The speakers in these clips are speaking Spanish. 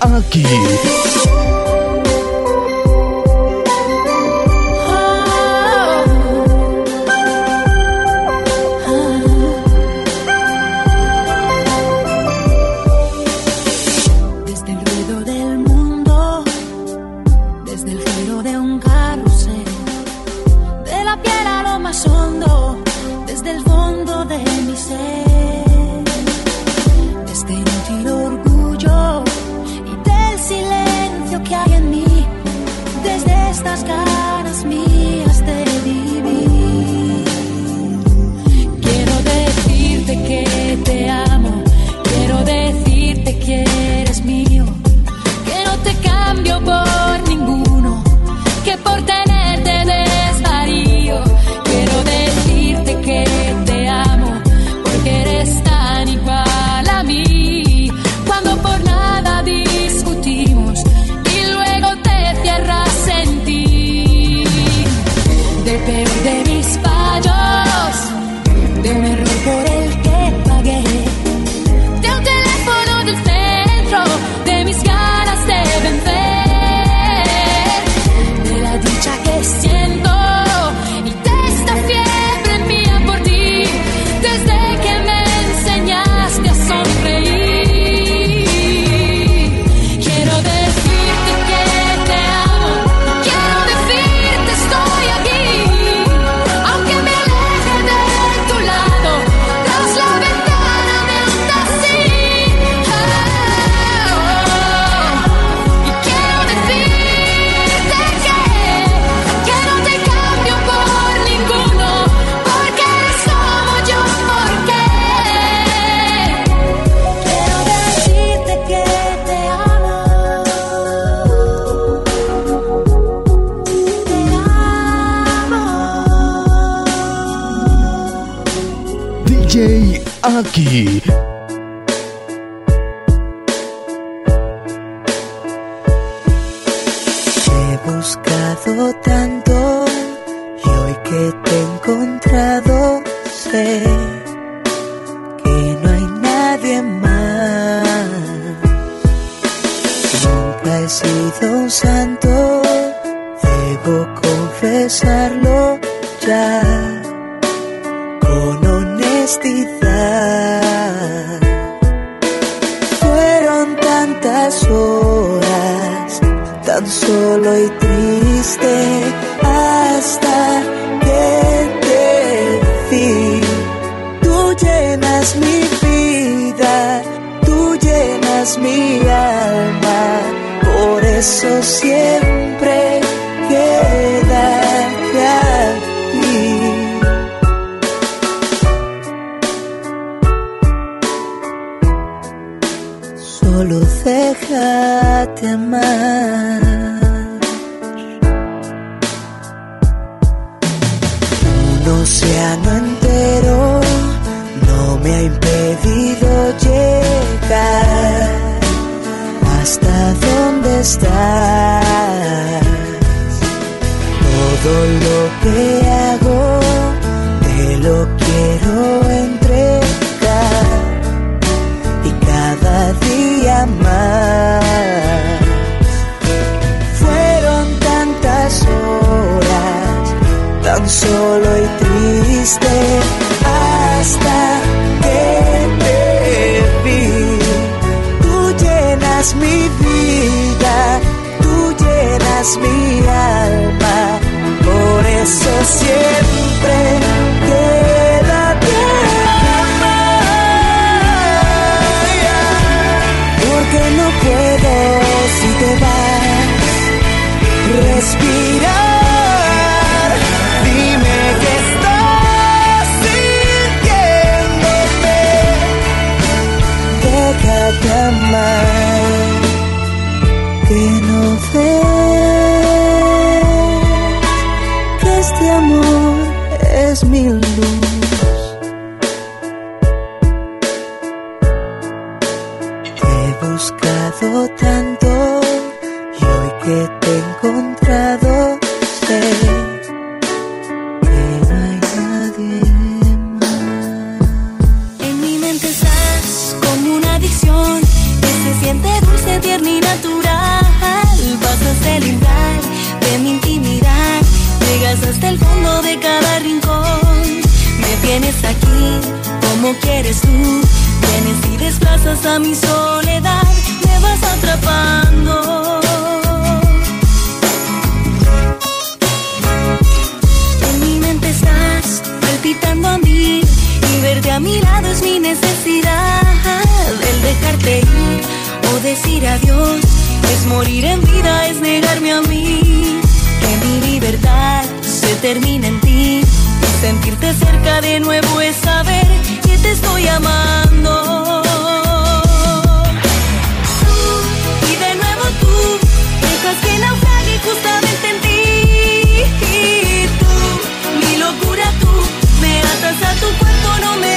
アキ vida, tú llenas mi alma, por eso siempre quédate aquí. Solo déjate amar. Quieres tú, vienes y desplazas a mi soledad, me vas atrapando. En mi mente estás palpitando a mí y verte a mi lado es mi necesidad. El dejarte ir o decir adiós es morir en vida, es negarme a mí. Que mi libertad se termine en ti. Y sentirte cerca de nuevo es saber te estoy amando. Tú, y de nuevo tú, dejas que naufrague justamente en ti. Y tú, mi locura tú, me atas a tu cuerpo, no me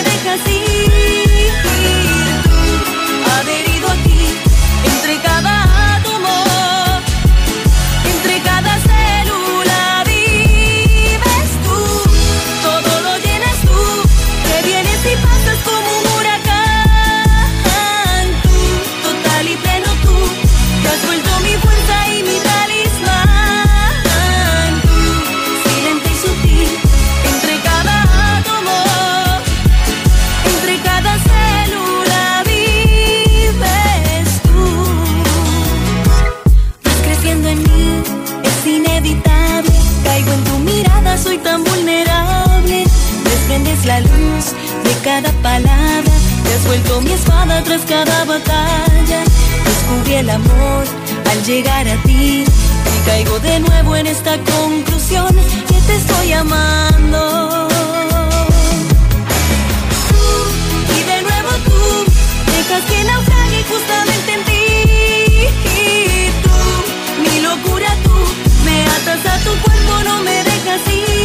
cada palabra. Te has vuelto mi espada tras cada batalla. Descubrí el amor al llegar a ti. Y caigo de nuevo en esta conclusión que te estoy amando. Tú, y de nuevo tú, dejas que naufrague justamente en ti. Y tú, mi locura tú, me atas a tu cuerpo, no me dejas ir.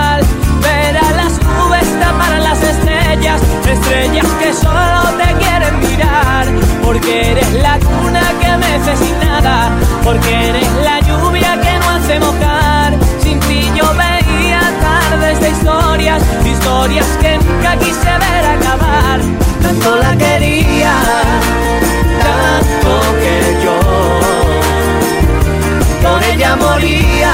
Estrellas, estrellas que solo te quieren mirar. Porque eres la cuna que mece sin nada, porque eres la lluvia que no hace mojar. Sin ti yo veía tardes de historias, historias que nunca quise ver acabar. Tanto la quería, tanto que yo por ella moría.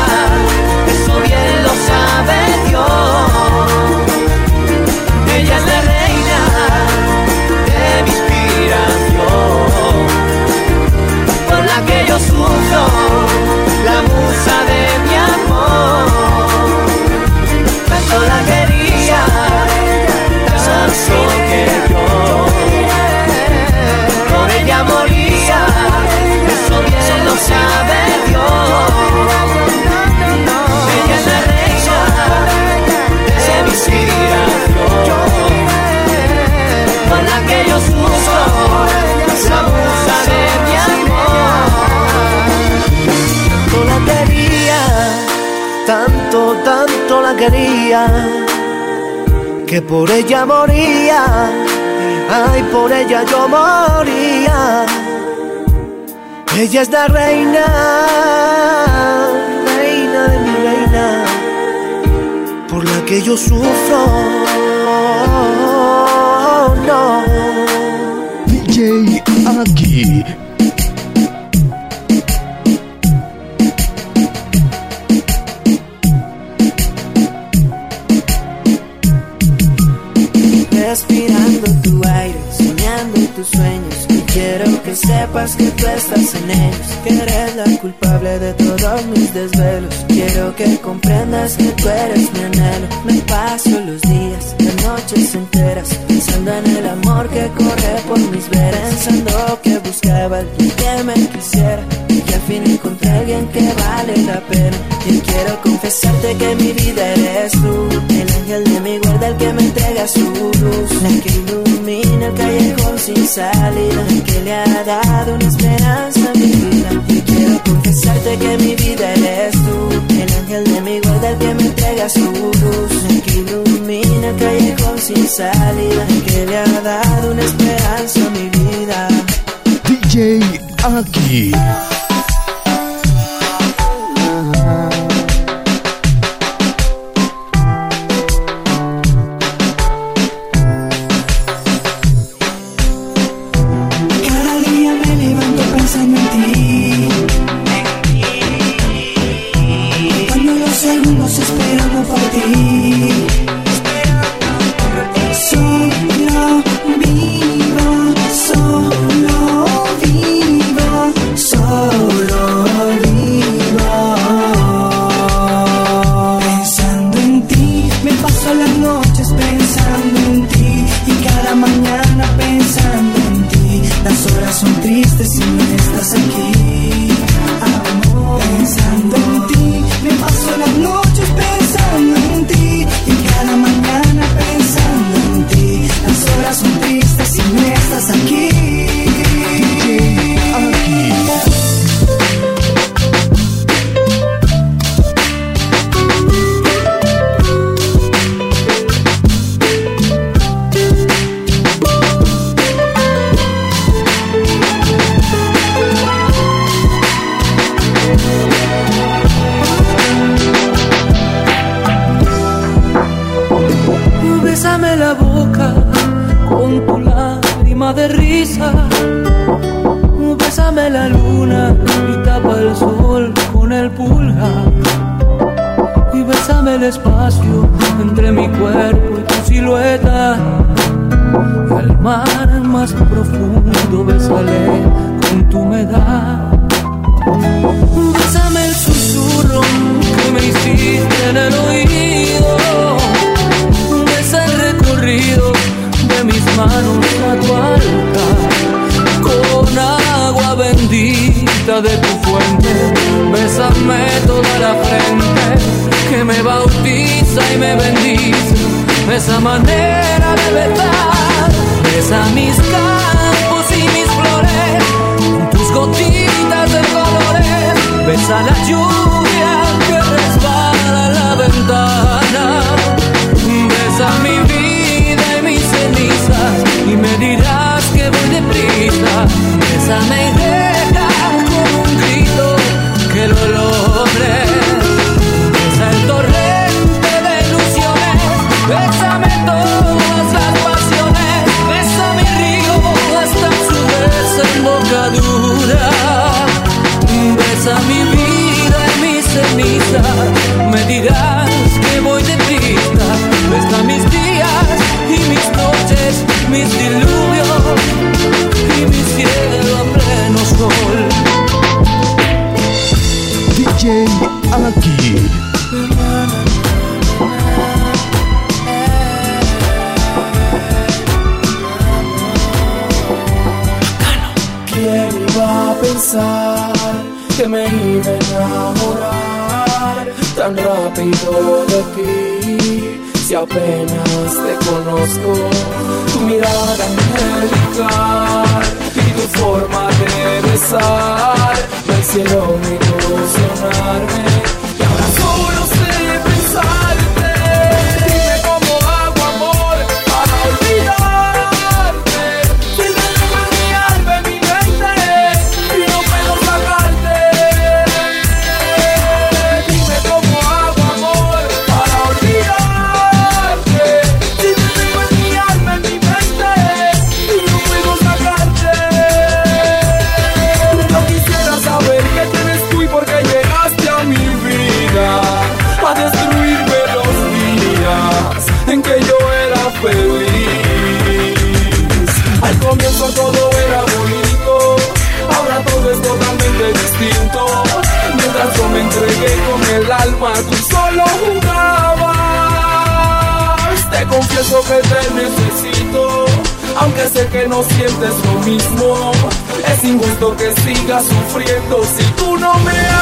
Eso bien lo sabe Dios. Ella es ay, por ella yo moría. Ella es la reina, reina de mi reina, por la que yo sufro. No. DJ Aki. Respirando tu aire, soñando tus sueños. Quiero que sepas que tú estás en ellos. Que eres la culpable de todos mis desvelos. Quiero que comprendas que tú eres mi anhelo. Me paso los días, las noches enteras. Pensando en el amor que corre por mis venas. Pensando que buscaba alguien que me quisiera. Y que al fin encontré a alguien que vale la pena. Y quiero confesarte que mi vida eres tú. El ángel de mi guarda, el que me entrega su luz. La que ilumina el callejón sin salida. Que le ha dado una esperanza a mi vida. Y quiero confesarte que mi vida eres tú. El ángel de mi guarda, el que me entrega su luz. La que ilumina el callejón sin salida. Que le ha dado una esperanza a mi vida. DJ Aki. Y al mar más profundo bésale con tu humedad. Bésame el susurro que me hiciste en el oído. Besa el recorrido de mis manos a tu altar. Con agua bendita de tu fuente, bésame toda la frente que me bautiza y me bendice. Esa manera de besar, besa mis campos y mis flores, tus gotitas de colores, besa la lluvia que me iba a enamorar tan rápido de ti? Si apenas te conozco, tu mirada angelical y tu forma de besar me hicieron ilusionarme. sientes lo mismo. Es injusto que sigas sufriendo si tú no me amas.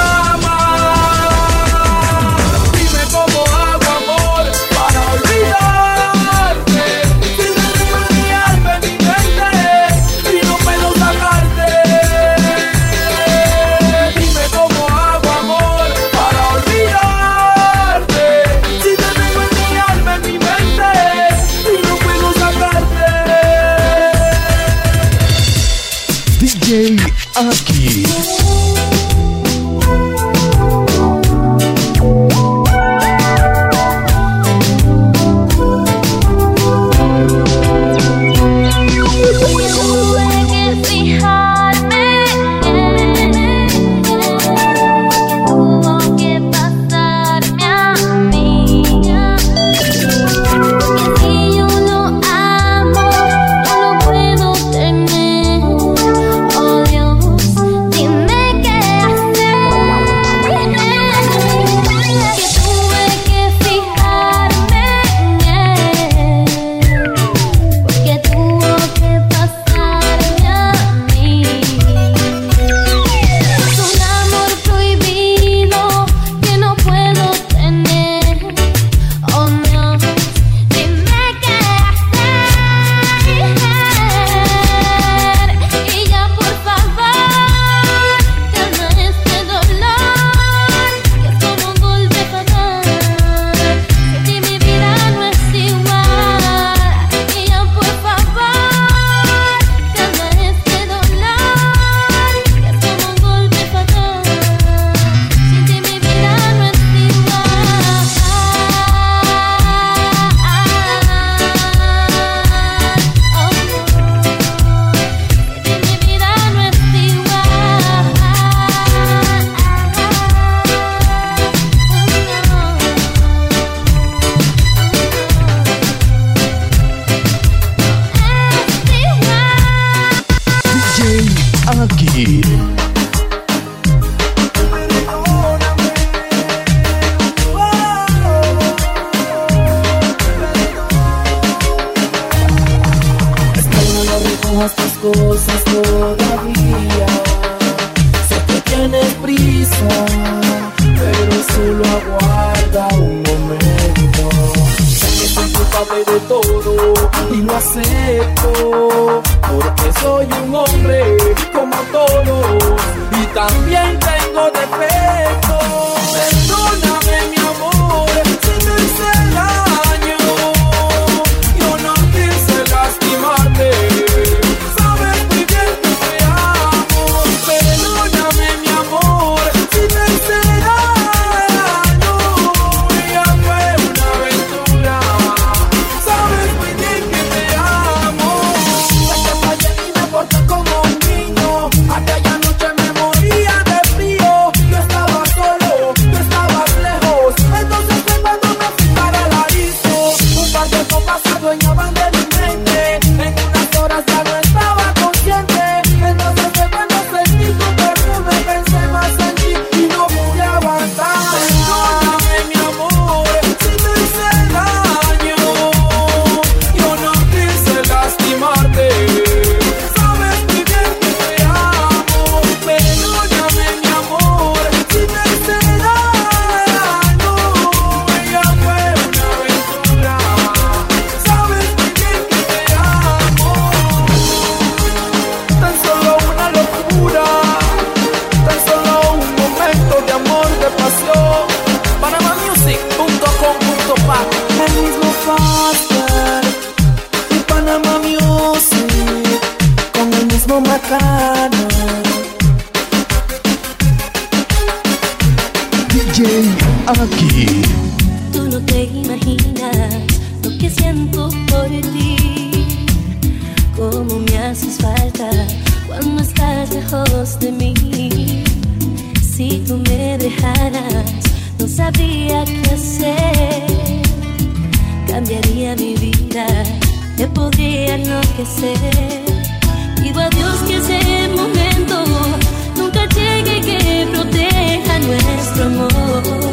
sabía qué hacer. Cambiaría mi vida, me podría enloquecer. Digo a Dios que ese momento nunca llegue que proteja nuestro amor.